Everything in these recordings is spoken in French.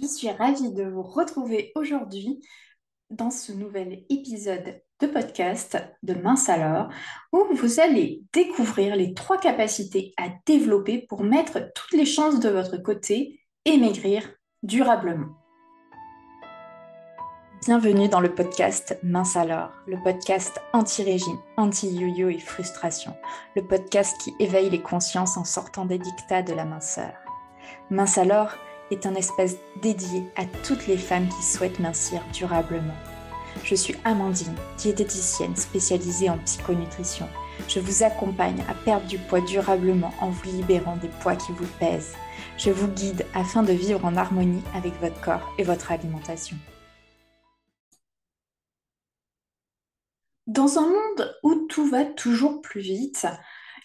Je suis ravie de vous retrouver aujourd'hui dans ce nouvel épisode de podcast de Mince alors, où vous allez découvrir les trois capacités à développer pour mettre toutes les chances de votre côté et maigrir durablement. Bienvenue dans le podcast Mince alors, le podcast anti-régime, anti-yo-yo et frustration, le podcast qui éveille les consciences en sortant des dictats de la minceur. Mince alors, est un espace dédié à toutes les femmes qui souhaitent mincir durablement. Je suis Amandine, diététicienne spécialisée en psychonutrition. Je vous accompagne à perdre du poids durablement en vous libérant des poids qui vous pèsent. Je vous guide afin de vivre en harmonie avec votre corps et votre alimentation. Dans un monde où tout va toujours plus vite,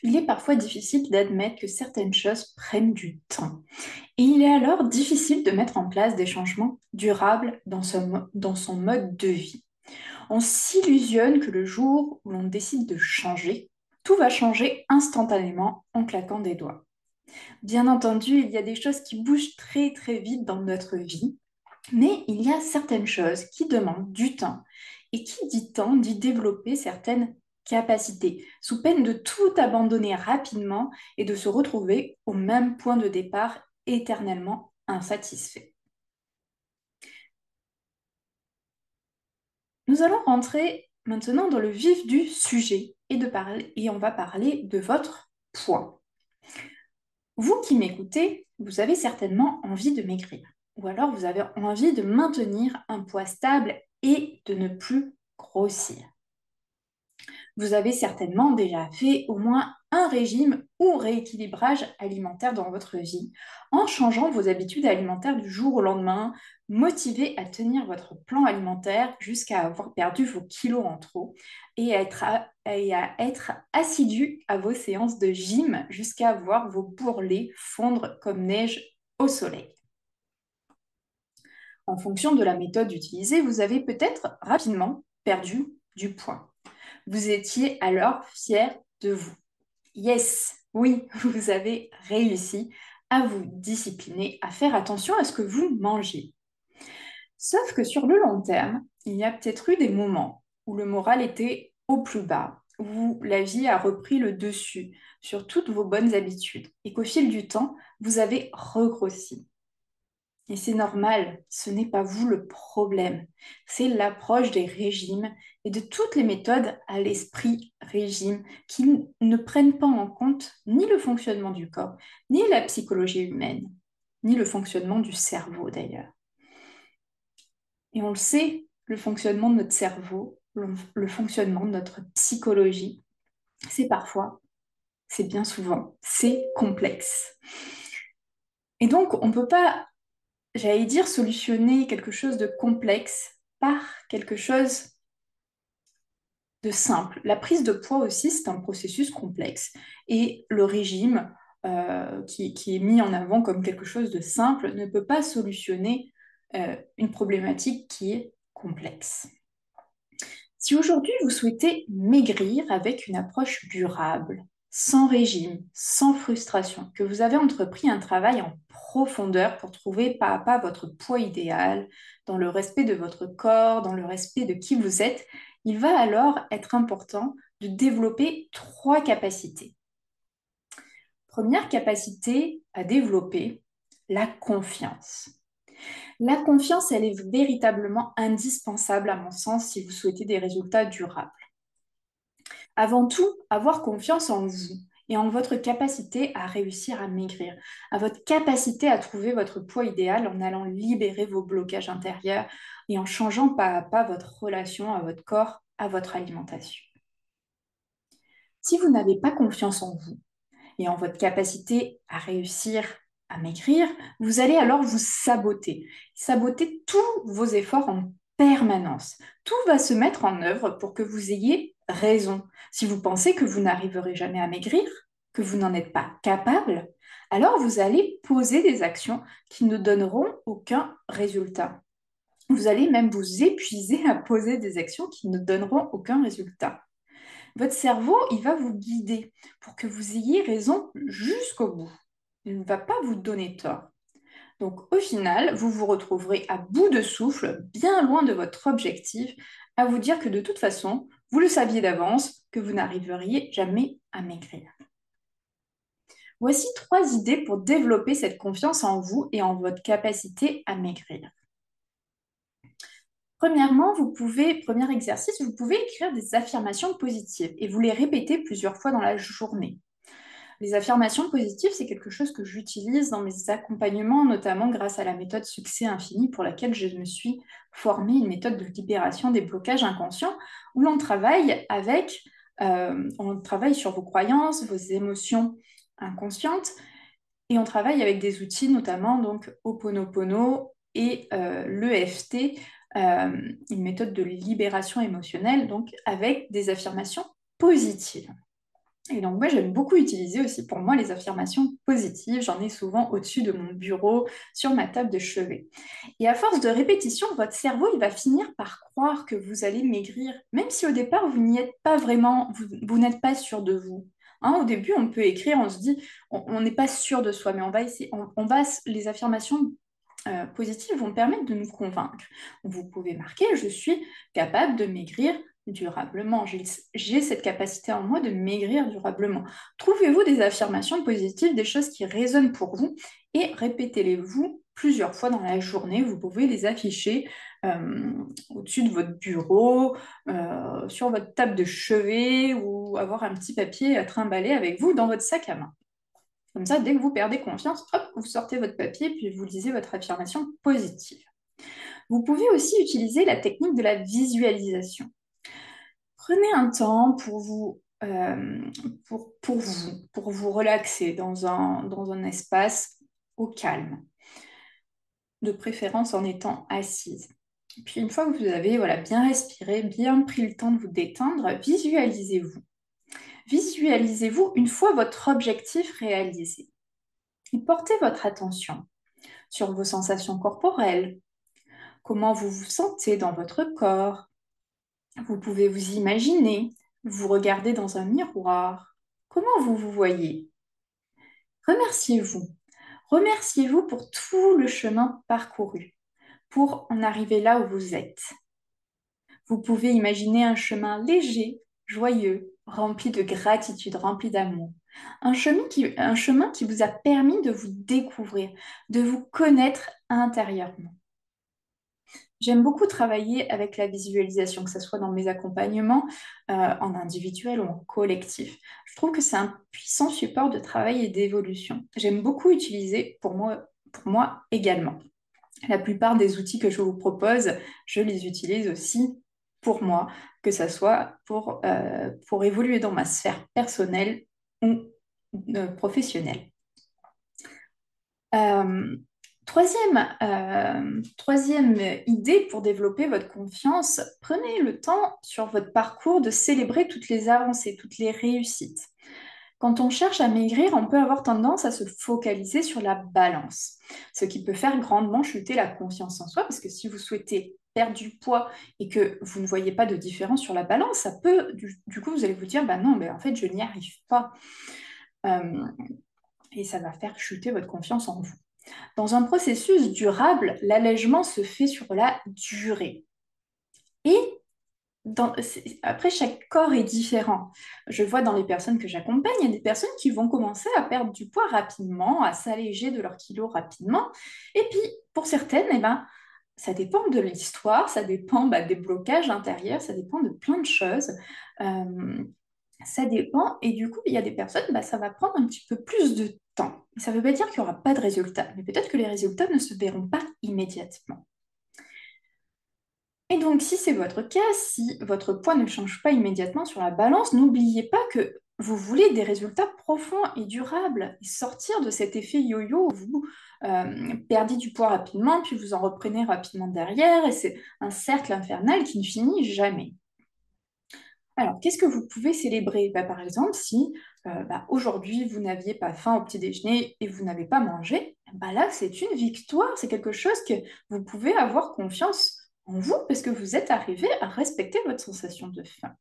il est parfois difficile d'admettre que certaines choses prennent du temps. Et il est alors difficile de mettre en place des changements durables dans son, mode de vie. On s'illusionne que le jour où l'on décide de changer, tout va changer instantanément en claquant des doigts. Bien entendu, il y a des choses qui bougent très très vite dans notre vie, mais il y a certaines choses qui demandent du temps. Et qui dit temps dit développer certaines capacité, sous peine de tout abandonner rapidement et de se retrouver au même point de départ éternellement insatisfait. Nous allons rentrer maintenant dans le vif du sujet et, de parler, et on va parler de votre poids. Vous qui m'écoutez, vous avez certainement envie de maigrir ou alors vous avez envie de maintenir un poids stable et de ne plus grossir vous avez certainement déjà fait au moins un régime ou rééquilibrage alimentaire dans votre vie, en changeant vos habitudes alimentaires du jour au lendemain, motivé à tenir votre plan alimentaire jusqu'à avoir perdu vos kilos en trop et à être, à assidu à vos séances de gym jusqu'à voir vos bourrelets fondre comme neige au soleil. En fonction de la méthode utilisée, vous avez peut-être rapidement perdu du poids. Vous étiez alors fier de vous. Yes, oui, vous avez réussi à vous discipliner, à faire attention à ce que vous mangez. Sauf que sur le long terme, il y a peut-être eu des moments où le moral était au plus bas, où la vie a repris le dessus sur toutes vos bonnes habitudes et qu'au fil du temps, vous avez regrossi. Et c'est normal, ce n'est pas vous le problème, c'est l'approche des régimes et de toutes les méthodes à l'esprit régime qui ne prennent pas en compte ni le fonctionnement du corps, ni la psychologie humaine, ni le fonctionnement du cerveau d'ailleurs. Et on le sait, le fonctionnement de notre cerveau, le fonctionnement de notre psychologie, c'est parfois, c'est bien souvent, c'est complexe. Et donc, on ne peut pas j'allais dire, solutionner quelque chose de complexe par quelque chose de simple. La prise de poids aussi, c'est un processus complexe. Et le régime, euh, qui, est mis en avant comme quelque chose de simple, ne peut pas solutionner euh, une problématique qui est complexe. Si aujourd'hui vous souhaitez maigrir avec une approche durable, sans régime, sans frustration, que vous avez entrepris un travail en profondeur pour trouver pas à pas votre poids idéal, dans le respect de votre corps, dans le respect de qui vous êtes, il va alors être important de développer trois capacités. Première capacité à développer, la confiance. La confiance, elle est véritablement indispensable à mon sens si vous souhaitez des résultats durables. Avant tout, avoir confiance en vous et en votre capacité à réussir à maigrir, à votre capacité à trouver votre poids idéal en allant libérer vos blocages intérieurs et en changeant pas à pas votre relation à votre corps, à votre alimentation. Si vous n'avez pas confiance en vous et en votre capacité à réussir à maigrir, vous allez alors vous saboter, saboter tous vos efforts en permanence. Tout va se mettre en œuvre pour que vous ayez raison. Si vous pensez que vous n'arriverez jamais à maigrir, que vous n'en êtes pas capable, alors vous allez poser des actions qui ne donneront aucun résultat. Vous allez même vous épuiser à poser des actions qui ne donneront aucun résultat. Votre cerveau, il va vous guider pour que vous ayez raison jusqu'au bout. Il ne va pas vous donner tort. Donc au final, vous vous retrouverez à bout de souffle, bien loin de votre objectif, à vous dire que de toute façon, vous le saviez d'avance, que vous n'arriveriez jamais à maigrir. Voici trois idées pour développer cette confiance en vous et en votre capacité à maigrir. Premièrement, vous pouvez, premier exercice, vous pouvez écrire des affirmations positives et vous les répéter plusieurs fois dans la journée. Les affirmations positives, c'est quelque chose que j'utilise dans mes accompagnements, notamment grâce à la méthode Succès Infini pour laquelle je me suis formée, une méthode de libération des blocages inconscients, où l'on travaille avec, euh, on travaille sur vos croyances, vos émotions inconscientes, et on travaille avec des outils, notamment donc Oponopono et euh, l'EFT, euh, une méthode de libération émotionnelle, donc avec des affirmations positives. Et donc moi, j'aime beaucoup utiliser aussi pour moi les affirmations positives. J'en ai souvent au-dessus de mon bureau, sur ma table de chevet. Et à force de répétition, votre cerveau, il va finir par croire que vous allez maigrir, même si au départ, vous n'y êtes pas vraiment, vous, n'êtes pas sûr de vous. Hein, au début, on peut écrire, on se dit, on n'est pas sûr de soi, mais on va essayer, on, va, les affirmations euh, positives vont permettre de nous convaincre. Vous pouvez marquer, je suis capable de maigrir durablement. J'ai cette capacité en moi de maigrir durablement. Trouvez-vous des affirmations positives, des choses qui résonnent pour vous et répétez-les-vous plusieurs fois dans la journée. Vous pouvez les afficher euh, au-dessus de votre bureau, euh, sur votre table de chevet ou avoir un petit papier à trimballer avec vous dans votre sac à main. Comme ça, dès que vous perdez confiance, hop, vous sortez votre papier puis vous lisez votre affirmation positive. Vous pouvez aussi utiliser la technique de la visualisation prenez un temps pour vous, euh, pour, pour, vous, pour vous relaxer dans un, dans un espace au calme, de préférence en étant assise. Puis une fois que vous avez voilà, bien respiré, bien pris le temps de vous détendre, visualisez-vous. Visualisez-vous une fois votre objectif réalisé. Et portez votre attention sur vos sensations corporelles, comment vous vous sentez dans votre corps, vous pouvez vous imaginer, vous regarder dans un miroir. Comment vous vous voyez? Remerciez-vous. Remerciez-vous pour tout le chemin parcouru, pour en arriver là où vous êtes. Vous pouvez imaginer un chemin léger, joyeux, rempli de gratitude, rempli d'amour. Un chemin, qui, un chemin qui vous a permis de vous découvrir, de vous connaître intérieurement. J'aime beaucoup travailler avec la visualisation, que ce soit dans mes accompagnements euh, en individuel ou en collectif. Je trouve que c'est un puissant support de travail et d'évolution. J'aime beaucoup utiliser pour moi, pour moi également. La plupart des outils que je vous propose, je les utilise aussi pour moi, que ce soit pour, euh, pour évoluer dans ma sphère personnelle ou euh, professionnelle. Troisième, euh, troisième idée pour développer votre confiance, prenez le temps sur votre parcours de célébrer toutes les avancées, toutes les réussites. Quand on cherche à maigrir, on peut avoir tendance à se focaliser sur la balance, ce qui peut faire grandement chuter la confiance en soi, parce que si vous souhaitez perdre du poids et que vous ne voyez pas de différence sur la balance, ça peut, du, coup, vous allez vous dire, bah non, mais en fait, je n'y arrive pas. Euh, et ça va faire chuter votre confiance en vous. Dans un processus durable, l'allègement se fait sur la durée. Et après, chaque corps est différent. Je vois dans les personnes que j'accompagne, il y a des personnes qui vont commencer à perdre du poids rapidement, à s'alléger de leurs kilos rapidement. Et puis, pour certaines, eh ben, ça dépend de l'histoire, ça dépend bah, des blocages intérieurs, ça dépend de plein de choses. Euh, ça dépend. Et du coup, il y a des personnes, bah, ça va prendre un petit peu plus de temps. Ça ne veut pas dire qu'il n'y aura pas de résultats, mais peut-être que les résultats ne se verront pas immédiatement. Et donc, si c'est votre cas, si votre poids ne change pas immédiatement sur la balance, n'oubliez pas que vous voulez des résultats profonds et durables et sortir de cet effet yo-yo où vous euh, perdez du poids rapidement, puis vous en reprenez rapidement derrière, et c'est un cercle infernal qui ne finit jamais. Alors, qu'est-ce que vous pouvez célébrer? Bah, Par exemple, si euh, bah, aujourd'hui vous n'aviez pas faim au petit déjeuner et vous n'avez pas mangé, bah, là c'est une victoire, c'est quelque chose que vous pouvez avoir confiance en vous parce que vous êtes arrivé à respecter votre sensation de faim.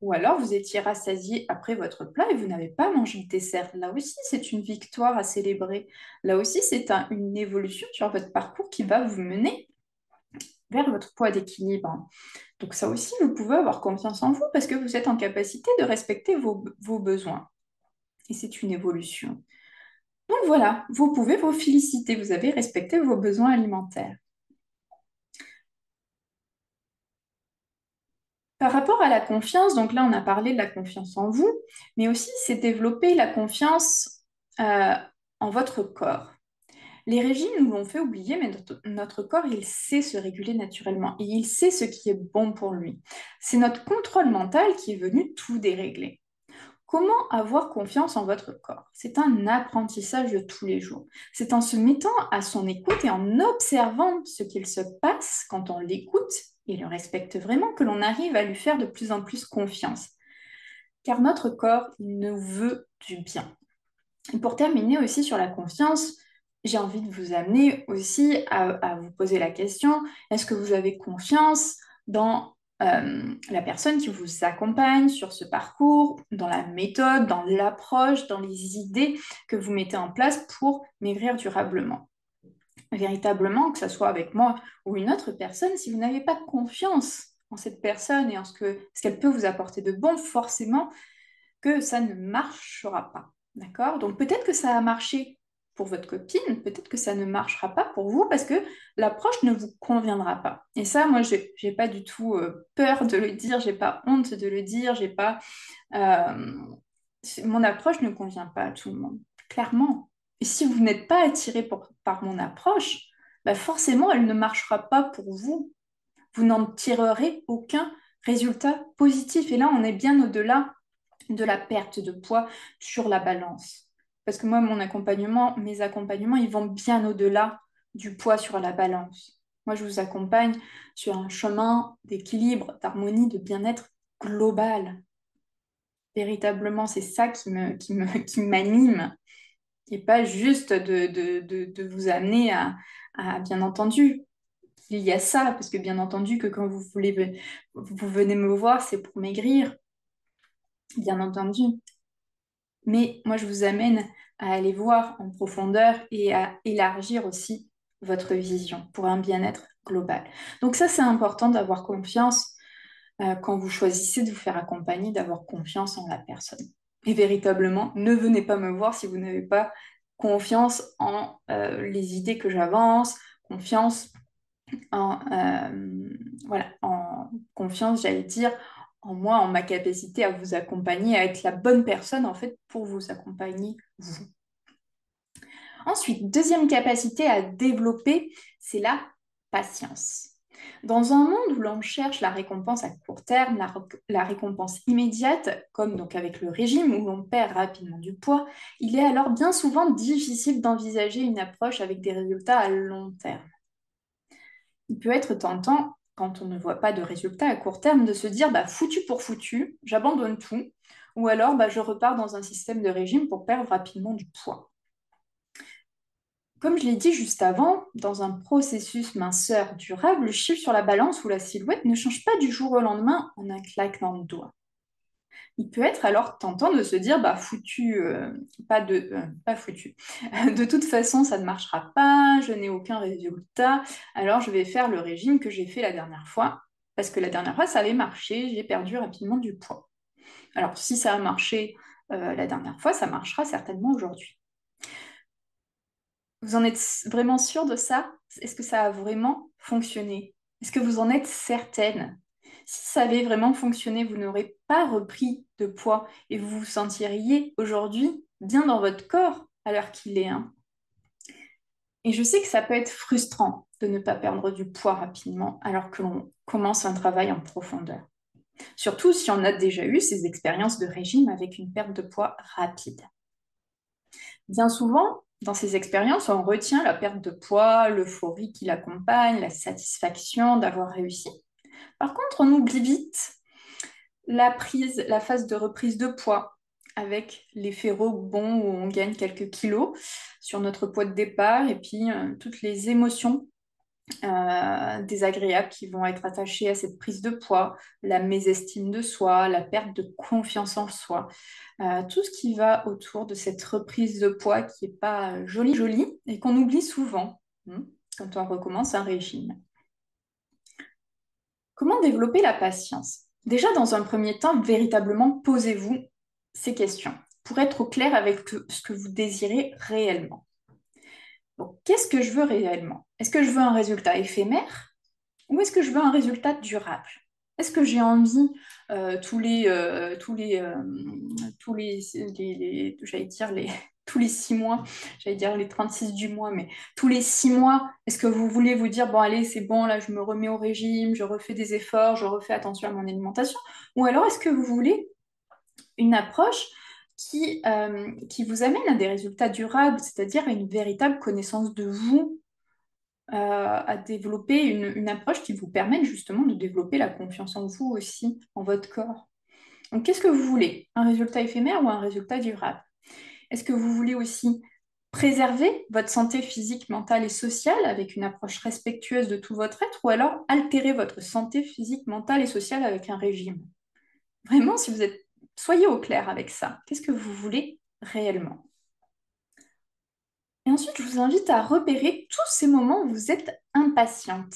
Ou alors vous étiez rassasié après votre plat et vous n'avez pas mangé le dessert. Là aussi, c'est une victoire à célébrer. Là aussi, c'est une évolution sur votre parcours qui va vous mener vers votre poids d'équilibre. Donc ça aussi, vous pouvez avoir confiance en vous parce que vous êtes en capacité de respecter vos, besoins. Et c'est une évolution. Donc voilà, vous pouvez vous féliciter, vous avez respecté vos besoins alimentaires. Par rapport à la confiance, donc là on a parlé de la confiance en vous, mais aussi c'est développer la confiance euh, en votre corps. Les régimes nous l'ont fait oublier, mais notre, corps, il sait se réguler naturellement et il sait ce qui est bon pour lui. C'est notre contrôle mental qui est venu tout dérégler. Comment avoir confiance en votre corps? C'est un apprentissage de tous les jours. C'est en se mettant à son écoute et en observant ce qu'il se passe quand on l'écoute et le respecte vraiment que l'on arrive à lui faire de plus en plus confiance. Car notre corps nous veut du bien. Et pour terminer aussi sur la confiance, j'ai envie de vous amener aussi à vous poser la question, est-ce que vous avez confiance dans euh, la personne qui vous accompagne sur ce parcours, dans la méthode, dans l'approche, dans les idées que vous mettez en place pour maigrir durablement? Véritablement, que ce soit avec moi ou une autre personne, si vous n'avez pas confiance en cette personne et en ce qu'elle ce peut vous apporter de bon, forcément que ça ne marchera pas. D'accord? Donc peut-être que ça a marché pour votre copine, peut-être que ça ne marchera pas pour vous parce que l'approche ne vous conviendra pas. Et ça, moi, je n'ai pas du tout euh, peur de le dire, j'ai pas honte de le dire, j'ai pas... Euh, mon approche ne convient pas à tout le monde, clairement. Et si vous n'êtes pas attiré par mon approche, bah forcément, elle ne marchera pas pour vous. Vous n'en tirerez aucun résultat positif. Et là, on est bien au-delà de la perte de poids sur la balance. Parce que moi, mon accompagnement, mes accompagnements, ils vont bien au-delà du poids sur la balance. Moi, je vous accompagne sur un chemin d'équilibre, d'harmonie, de bien-être global. Véritablement, c'est ça qui me, qui me, qui m'anime. Et pas juste de, de, de, vous amener à, à, bien entendu, il y a ça, parce que bien entendu que quand vous voulez, vous venez me voir, c'est pour maigrir, bien entendu. Mais moi, je vous amène à aller voir en profondeur et à élargir aussi votre vision pour un bien-être global. Donc ça, c'est important d'avoir confiance euh, quand vous choisissez de vous faire accompagner, d'avoir confiance en la personne. Et véritablement, ne venez pas me voir si vous n'avez pas confiance en euh, les idées que j'avance, confiance en, euh, voilà, en confiance, j'allais dire, en moi, en ma capacité à vous accompagner, à être la bonne personne en fait pour vous accompagner, vous. Ensuite, deuxième capacité à développer, c'est la patience. Dans un monde où l'on cherche la récompense à court terme, la, récompense immédiate, comme donc avec le régime où l'on perd rapidement du poids, il est alors bien souvent difficile d'envisager une approche avec des résultats à long terme. Il peut être tentant quand on ne voit pas de résultats à court terme, de se dire bah, foutu pour foutu, j'abandonne tout, ou alors bah, je repars dans un système de régime pour perdre rapidement du poids. Comme je l'ai dit juste avant, dans un processus minceur durable, le chiffre sur la balance ou la silhouette ne change pas du jour au lendemain en un claquement de doigts il peut être alors tentant de se dire bah foutu, euh, pas de euh, pas foutu. de toute façon, ça ne marchera pas, je n'ai aucun résultat, alors je vais faire le régime que j'ai fait la dernière fois, parce que la dernière fois ça avait marché, j'ai perdu rapidement du poids. Alors si ça a marché euh, la dernière fois, ça marchera certainement aujourd'hui. Vous en êtes vraiment sûr de ça? Est-ce que ça a vraiment fonctionné? Est-ce que vous en êtes certaine? Si ça avait vraiment fonctionné, vous n'aurez pas repris de poids et vous vous sentiriez aujourd'hui bien dans votre corps à l'heure qu'il est. Hein. Et je sais que ça peut être frustrant de ne pas perdre du poids rapidement alors que l'on commence un travail en profondeur. Surtout si on a déjà eu ces expériences de régime avec une perte de poids rapide. Bien souvent, dans ces expériences, on retient la perte de poids, l'euphorie qui l'accompagne, la satisfaction d'avoir réussi. Par contre, on oublie vite la phase de reprise de poids avec l'effet rebond où on gagne quelques kilos sur notre poids de départ et puis euh, toutes les émotions euh, désagréables qui vont être attachés à cette prise de poids, la mésestime de soi, la perte de confiance en soi, euh, tout ce qui va autour de cette reprise de poids qui n'est pas jolie, jolie et qu'on oublie souvent hein, quand on recommence un régime. Comment développer la patience? Déjà, dans un premier temps, véritablement, posez-vous ces questions pour être au clair avec ce que vous désirez réellement. qu'est-ce que je veux réellement? Est-ce que je veux un résultat éphémère ou est-ce que je veux un résultat durable? Est-ce que j'ai envie euh, tous les euh, tous les euh, tous les, j'allais dire les tous les six mois, j'allais dire les 36 du mois, mais tous les six mois, est-ce que vous voulez vous dire, bon allez, c'est bon, là je me remets au régime, je refais des efforts, je refais attention à mon alimentation? Ou alors est-ce que vous voulez une approche qui, euh, vous amène à des résultats durables, c'est-à-dire à une véritable connaissance de vous, euh, à développer une, une, approche qui vous permette justement de développer la confiance en vous aussi, en votre corps? Donc qu'est-ce que vous voulez? Un résultat éphémère ou un résultat durable? Est-ce que vous voulez aussi préserver votre santé physique, mentale et sociale avec une approche respectueuse de tout votre être ou alors altérer votre santé physique, mentale et sociale avec un régime? Vraiment, si vous êtes soyez au clair avec ça. Qu'est-ce que vous voulez réellement? Et ensuite, je vous invite à repérer tous ces moments où vous êtes impatiente.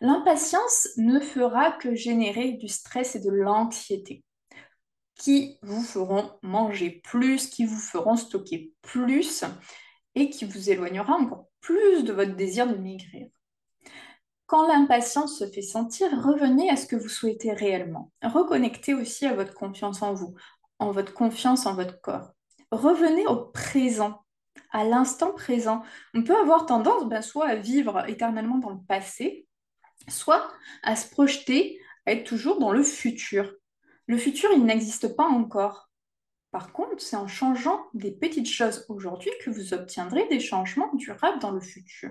L'impatience ne fera que générer du stress et de l'anxiété qui vous feront manger plus, qui vous feront stocker plus et qui vous éloignera encore plus de votre désir de maigrir. Quand l'impatience se fait sentir, revenez à ce que vous souhaitez réellement. Reconnectez aussi à votre confiance en vous, en votre confiance en votre corps. Revenez au présent, à l'instant présent. On peut avoir tendance ben, soit à vivre éternellement dans le passé, soit à se projeter, à être toujours dans le futur. Le futur, il n'existe pas encore. Par contre, c'est en changeant des petites choses aujourd'hui que vous obtiendrez des changements durables dans le futur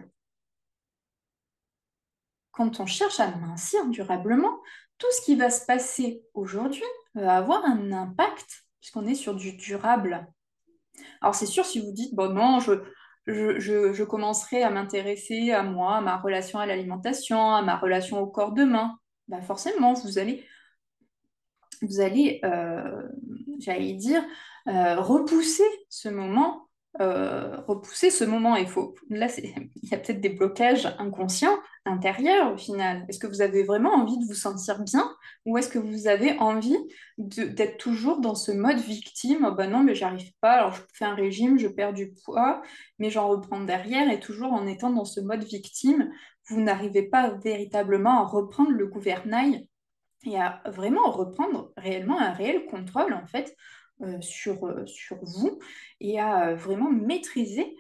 quand on cherche à mincir durablement, tout ce qui va se passer aujourd'hui va avoir un impact puisqu'on est sur du durable. Alors c'est sûr, si vous dites, bon non, je, commencerai à m'intéresser à moi, à ma relation à l'alimentation, à ma relation au corps demain, bah forcément, vous allez, vous allez euh, j'allais dire, euh, repousser ce moment euh, repousser ce moment. Il faut, là, il y a peut-être des blocages inconscients intérieurs au final. Est-ce que vous avez vraiment envie de vous sentir bien ou est-ce que vous avez envie d'être toujours dans ce mode victime? Oh, Ben non, mais j'arrive pas. Alors je fais un régime, je perds du poids, mais j'en reprends derrière et toujours en étant dans ce mode victime, vous n'arrivez pas véritablement à reprendre le gouvernail et à vraiment reprendre réellement un réel contrôle en fait euh, sur, euh, sur vous et à euh, vraiment maîtriser,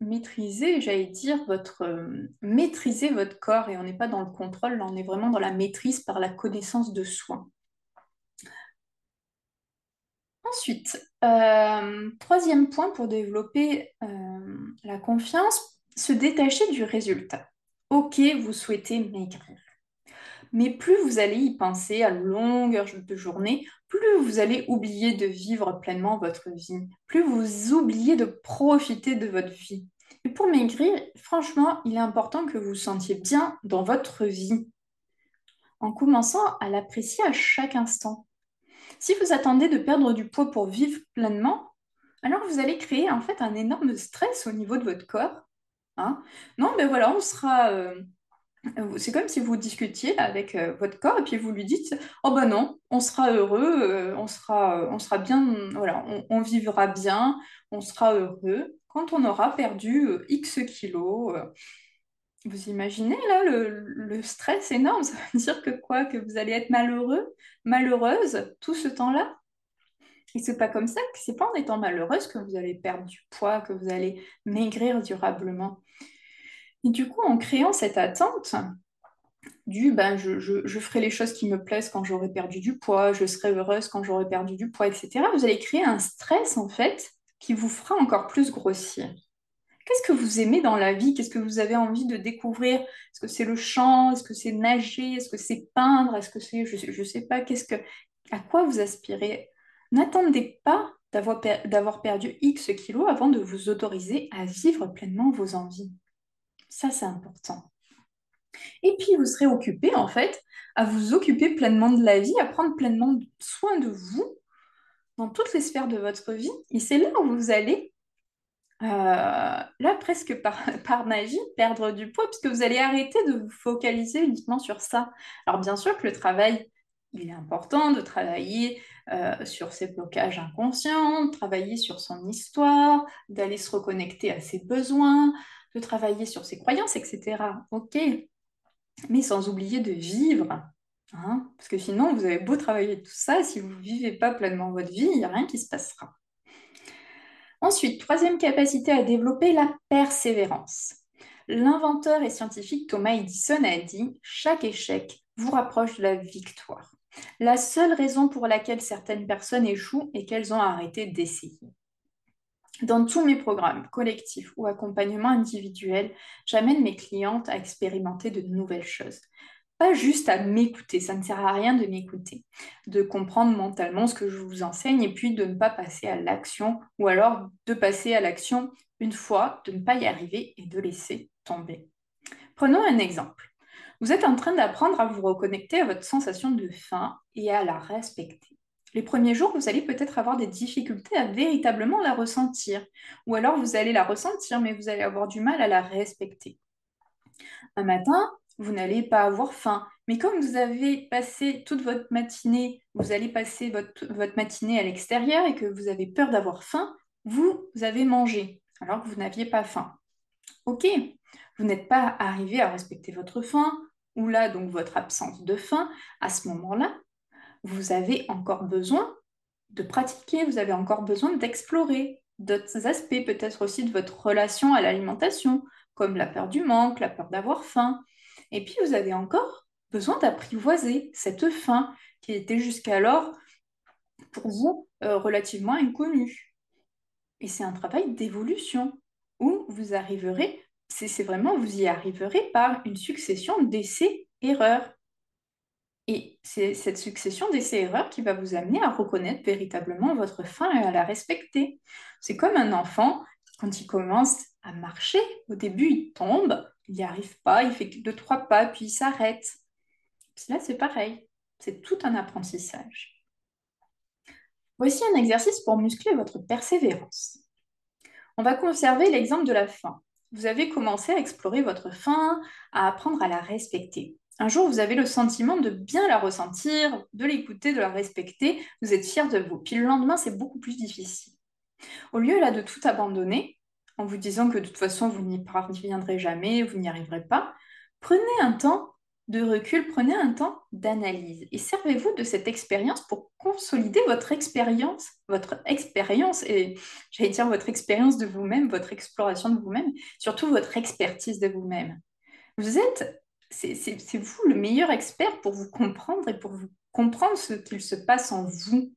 maîtriser, j'allais dire, votre, maîtriser votre corps. Et on n'est pas dans le contrôle, là, on est vraiment dans la maîtrise par la connaissance de soi. Ensuite, troisième point pour développer la confiance, se détacher du résultat. Ok, vous souhaitez maigrir mais plus vous allez y penser à longueur de journée, plus vous allez oublier de vivre pleinement votre vie, plus vous oubliez de profiter de votre vie. Et pour maigrir, franchement, il est important que vous vous sentiez bien dans votre vie, en commençant à l'apprécier à chaque instant. Si vous attendez de perdre du poids pour vivre pleinement, alors vous allez créer en fait un énorme stress au niveau de votre corps. Hein. non, mais voilà, on sera... Euh, c'est comme si vous discutiez avec euh, votre corps et puis vous lui dites Oh ben non, on sera heureux, euh, on, sera, on sera bien, voilà, on, vivra bien, on sera heureux quand on aura perdu X kilos. Vous imaginez là le, stress énorme Ça veut dire que quoi Que vous allez être malheureux, malheureuse tout ce temps-là? Et c'est pas comme ça, c'est pas en étant malheureuse que vous allez perdre du poids, que vous allez maigrir durablement. Et du coup, en créant cette attente du ben, je, ferai les choses qui me plaisent quand j'aurai perdu du poids, je serai heureuse quand j'aurai perdu du poids, etc., vous allez créer un stress en fait qui vous fera encore plus grossir. Qu'est-ce que vous aimez dans la vie? Qu'est-ce que vous avez envie de découvrir? Est-ce que c'est le chant? Est-ce que c'est nager? Est-ce que c'est peindre? Est-ce que c'est, je ne sais pas, qu'est-ce que, à quoi vous aspirez? N'attendez pas d'avoir perdu X kilos avant de vous autoriser à vivre pleinement vos envies. Ça, c'est important. Et puis, vous serez occupé, en fait, à vous occuper pleinement de la vie, à prendre pleinement soin de vous dans toutes les sphères de votre vie. Et c'est là où vous allez, euh, là, presque par, par, magie, perdre du poids, puisque vous allez arrêter de vous focaliser uniquement sur ça. Alors, bien sûr que le travail, il est important de travailler euh, sur ses blocages inconscients, de travailler sur son histoire, d'aller se reconnecter à ses besoins, de travailler sur ses croyances, etc. Ok, mais sans oublier de vivre. Hein, parce que sinon, vous avez beau travailler tout ça, si vous ne vivez pas pleinement votre vie, il n'y a rien qui se passera. Ensuite, troisième capacité à développer, la persévérance. L'inventeur et scientifique Thomas Edison a dit Chaque échec vous rapproche de la victoire. La seule raison pour laquelle certaines personnes échouent est qu'elles ont arrêté d'essayer. Dans tous mes programmes collectifs ou accompagnements individuels, j'amène mes clientes à expérimenter de nouvelles choses. Pas juste à m'écouter, ça ne sert à rien de m'écouter, de comprendre mentalement ce que je vous enseigne et puis de ne pas passer à l'action ou alors de passer à l'action une fois, de ne pas y arriver et de laisser tomber. Prenons un exemple. Vous êtes en train d'apprendre à vous reconnecter à votre sensation de faim et à la respecter. Les premiers jours, vous allez peut-être avoir des difficultés à véritablement la ressentir. Ou alors vous allez la ressentir, mais vous allez avoir du mal à la respecter. Un matin, vous n'allez pas avoir faim. Mais comme vous avez passé toute votre matinée, vous allez passer votre, matinée à l'extérieur et que vous avez peur d'avoir faim, vous, vous avez mangé alors que vous n'aviez pas faim. Ok, vous n'êtes pas arrivé à respecter votre faim ou là donc votre absence de faim. À ce moment-là, vous avez encore besoin de pratiquer, vous avez encore besoin d'explorer d'autres aspects, peut-être aussi de votre relation à l'alimentation, comme la peur du manque, la peur d'avoir faim. Et puis, vous avez encore besoin d'apprivoiser cette faim qui était jusqu'alors pour vous euh, relativement inconnue. Et c'est un travail d'évolution où vous arriverez, c'est vraiment, vous y arriverez par une succession d'essais-erreurs. Et c'est cette succession d'essais-erreurs qui va vous amener à reconnaître véritablement votre faim et à la respecter. C'est comme un enfant, quand il commence à marcher, au début il tombe, il n'y arrive pas, il fait deux, trois pas, puis il s'arrête. Là, c'est pareil, c'est tout un apprentissage. Voici un exercice pour muscler votre persévérance. On va conserver l'exemple de la faim. Vous avez commencé à explorer votre faim, à apprendre à la respecter. Un jour, vous avez le sentiment de bien la ressentir, de l'écouter, de la respecter, vous êtes fier de vous. Puis le lendemain, c'est beaucoup plus difficile. Au lieu là de tout abandonner, en vous disant que de toute façon, vous n'y parviendrez jamais, vous n'y arriverez pas, prenez un temps de recul, prenez un temps d'analyse et servez-vous de cette expérience pour consolider votre expérience, votre expérience et j'allais dire votre expérience de vous-même, votre exploration de vous-même, surtout votre expertise de vous-même. Vous êtes c'est vous le meilleur expert pour vous comprendre et pour vous comprendre ce qu'il se passe en vous.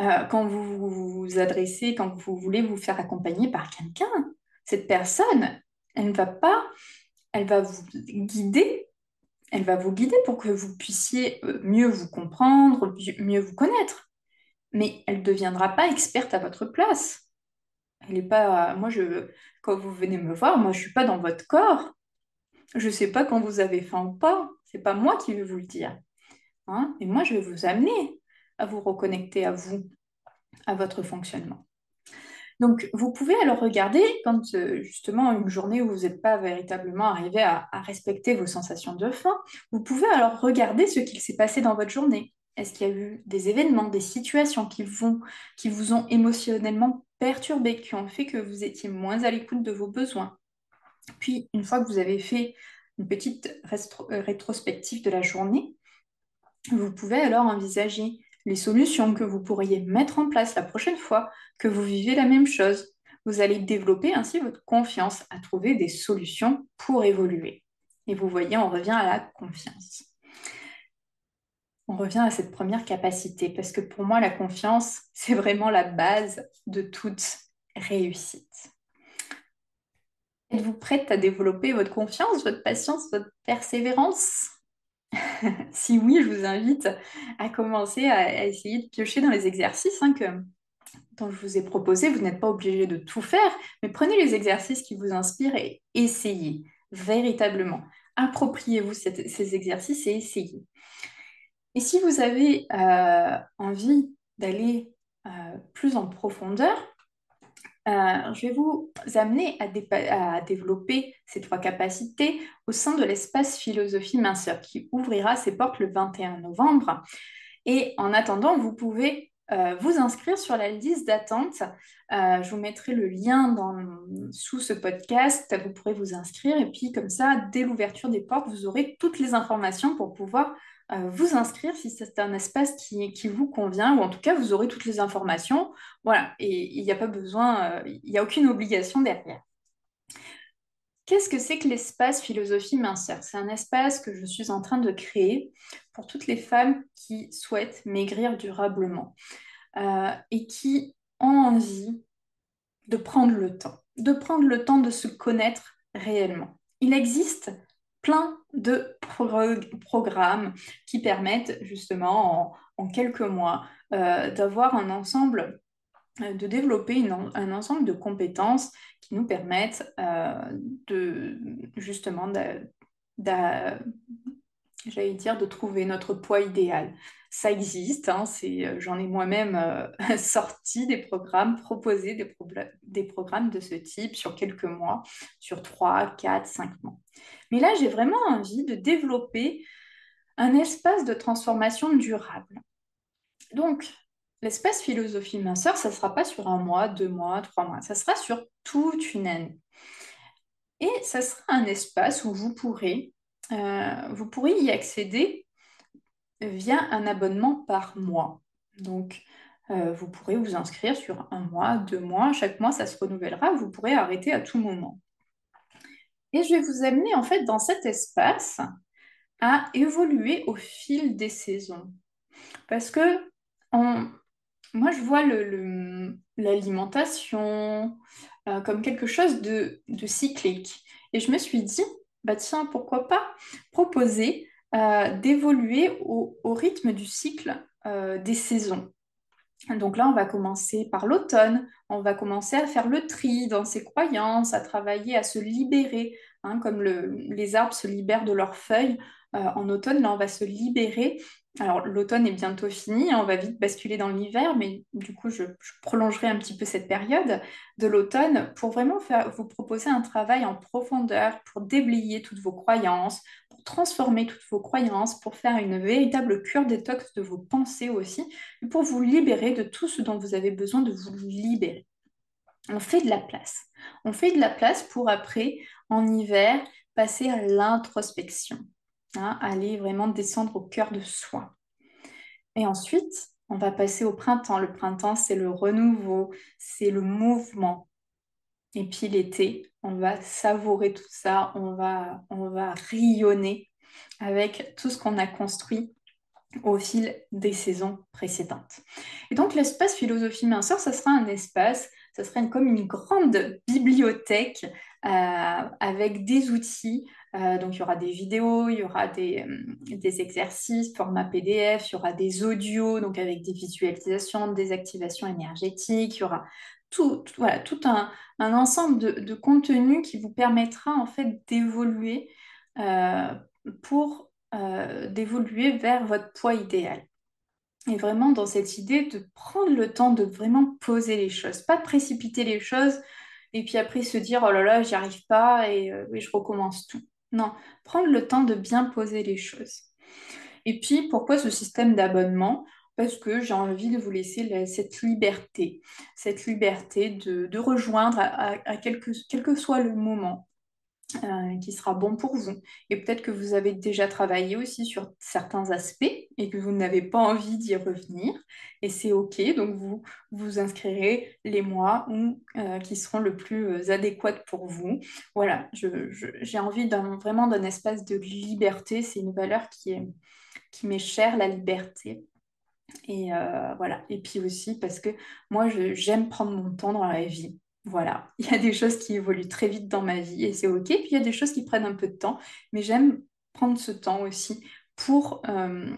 Euh, quand vous vous adressez, quand vous voulez vous faire accompagner par quelqu'un, cette personne, elle ne va pas, elle va vous guider, elle va vous guider pour que vous puissiez euh, mieux vous comprendre, mieux vous connaître. Mais elle ne deviendra pas experte à votre place. Elle est pas, moi je, quand vous venez me voir, moi je suis pas dans votre corps. Je ne sais pas quand vous avez faim ou pas. C'est pas moi qui vais vous le dire. Hein Et moi, je vais vous amener à vous reconnecter à vous, à votre fonctionnement. Donc, vous pouvez alors regarder quand euh, justement une journée où vous n'êtes pas véritablement arrivé à, respecter vos sensations de faim, vous pouvez alors regarder ce qu'il s'est passé dans votre journée. Est-ce qu'il y a eu des événements, des situations qui, vont, qui vous ont émotionnellement perturbé, qui ont fait que vous étiez moins à l'écoute de vos besoins? Puis, une fois que vous avez fait une petite euh, rétrospective de la journée, vous pouvez alors envisager les solutions que vous pourriez mettre en place la prochaine fois que vous vivez la même chose. Vous allez développer ainsi votre confiance à trouver des solutions pour évoluer. Et vous voyez, on revient à la confiance. On revient à cette première capacité parce que pour moi, la confiance, c'est vraiment la base de toute réussite. Êtes-vous prête à développer votre confiance, votre patience, votre persévérance? Si oui, je vous invite à commencer à, essayer de piocher dans les exercices hein, que, dont je vous ai proposé. Vous n'êtes pas obligé de tout faire, mais prenez les exercices qui vous inspirent et essayez véritablement. Appropriez-vous ces exercices et essayez. Et si vous avez euh, envie d'aller euh, plus en profondeur, euh, je vais vous amener à, développer ces trois capacités au sein de l'espace philosophie minceur qui ouvrira ses portes le 21 novembre. Et en attendant, vous pouvez euh, vous inscrire sur la liste d'attente. Euh, je vous mettrai le lien sous ce podcast. Vous pourrez vous inscrire et puis comme ça, dès l'ouverture des portes, vous aurez toutes les informations pour pouvoir vous inscrire si c'est un espace qui, vous convient, ou en tout cas, vous aurez toutes les informations. Voilà, et il n'y a pas besoin, euh, il n'y a aucune obligation derrière. Qu'est-ce que c'est que l'espace philosophie minceur? C'est un espace que je suis en train de créer pour toutes les femmes qui souhaitent maigrir durablement euh, et qui ont envie de prendre le temps, de prendre le temps de se connaître réellement. Il existe plein de programmes qui permettent justement en, quelques mois euh, d'avoir un ensemble, euh, de développer un ensemble de compétences qui nous permettent euh, de justement j'allais dire, de trouver notre poids idéal. Ça existe, hein, j'en ai moi-même sorti des programmes, proposé des, des, programmes de ce type sur quelques mois, sur 3, 4, 5 mois. Mais là, j'ai vraiment envie de développer un espace de transformation durable. Donc, l'espace philosophie minceur, ça ne sera pas sur un mois, deux mois, trois mois, ça sera sur toute une année. Et ça sera un espace où vous pourrez, euh, vous pourrez y accéder via un abonnement par mois. Donc, euh, vous pourrez vous inscrire sur un mois, deux mois, chaque mois, ça se renouvellera, vous pourrez arrêter à tout moment. Et je vais vous amener en fait dans cet espace à évoluer au fil des saisons. Parce que moi, je vois l'alimentation euh, comme quelque chose de, cyclique. Et je me suis dit, bah tiens, pourquoi pas proposer euh, d'évoluer au, rythme du cycle euh, des saisons. Donc là, on va commencer par l'automne, on va commencer à faire le tri dans ses croyances, à travailler, à se libérer, hein, comme les arbres se libèrent de leurs feuilles. Euh, en automne, là, on va se libérer. Alors, l'automne est bientôt fini, hein, on va vite basculer dans l'hiver, mais du coup, je, prolongerai un petit peu cette période de l'automne pour vraiment faire, vous proposer un travail en profondeur pour déblayer toutes vos croyances, pour transformer toutes vos croyances, pour faire une véritable cure détox de vos pensées aussi, pour vous libérer de tout ce dont vous avez besoin de vous libérer. On fait de la place. On fait de la place pour après, en hiver, passer à l'introspection. Hein, aller vraiment descendre au cœur de soi. Et ensuite, on va passer au printemps. Le printemps, c'est le renouveau, c'est le mouvement. Et puis l'été, on va savourer tout ça, on va, on va rayonner avec tout ce qu'on a construit au fil des saisons précédentes. Et donc l'espace philosophie minceur, ça sera un espace, ça sera comme une grande bibliothèque euh, avec des outils euh, donc, il y aura des vidéos, il y aura des, euh, exercices, format PDF, il y aura des audios, donc avec des visualisations, des activations énergétiques, il y aura tout, un, ensemble de, de contenus qui vous permettra en fait d'évoluer pour d'évoluer vers votre poids idéal. Et vraiment dans cette idée de prendre le temps de vraiment poser les choses, pas précipiter les choses et puis après se dire oh là là, j'y arrive pas et je recommence tout. Non, prendre le temps de bien poser les choses. Et puis, pourquoi ce système d'abonnement? Parce que j'ai envie de vous laisser cette liberté, cette liberté de, rejoindre à, quel que soit le moment. Euh, qui sera bon pour vous. Et peut-être que vous avez déjà travaillé aussi sur certains aspects et que vous n'avez pas envie d'y revenir. Et c'est OK, donc vous vous inscrirez les mois euh, qui seront le plus euh, adéquats pour vous. Voilà, j'ai envie vraiment d'un espace de liberté. C'est une valeur qui est qui m'est chère, la liberté. Et voilà. Et puis aussi parce que moi, j'aime prendre mon temps dans la vie. Voilà, il y a des choses qui évoluent très vite dans ma vie et c'est OK. Puis il y a des choses qui prennent un peu de temps, mais j'aime prendre ce temps aussi pour, euh,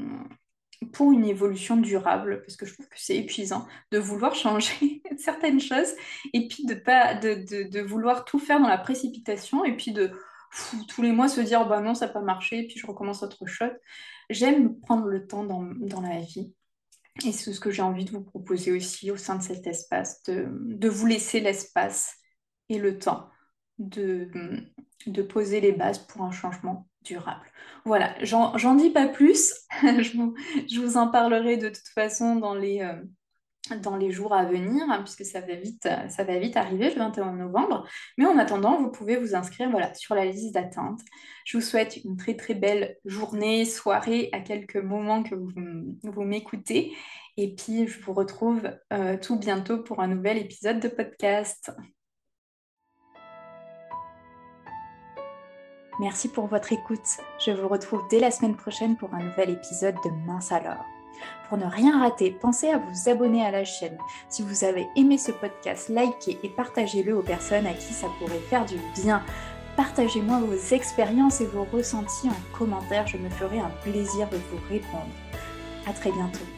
pour une évolution durable, parce que je trouve que c'est épuisant de vouloir changer certaines choses et puis de, pas, de, vouloir tout faire dans la précipitation et puis de tous les mois se dire bah non, ça n'a pas marché, et puis je recommence autre chose. J'aime prendre le temps dans, la vie. Et c'est ce que j'ai envie de vous proposer aussi au sein de cet espace, de, vous laisser l'espace et le temps de, poser les bases pour un changement durable. Voilà, j'en dis pas plus. je, vous, je, vous, en parlerai de toute façon dans les, euh, dans les jours à venir, hein, puisque ça va, vite, ça va vite arriver le 21 novembre. Mais en attendant, vous pouvez vous inscrire sur la liste d'attente. Je vous souhaite une très très belle journée, soirée, à quelques moments que vous, vous m'écoutez. Et puis, je vous retrouve euh, tout bientôt pour un nouvel épisode de podcast. Merci pour votre écoute. Je vous retrouve dès la semaine prochaine pour un nouvel épisode de Mince alors. Pour ne rien rater, pensez à vous abonner à la chaîne. Si vous avez aimé ce podcast, likez et partagez-le aux personnes à qui ça pourrait faire du bien. Partagez-moi vos expériences et vos ressentis en commentaire, je me ferai un plaisir de vous répondre. À très bientôt.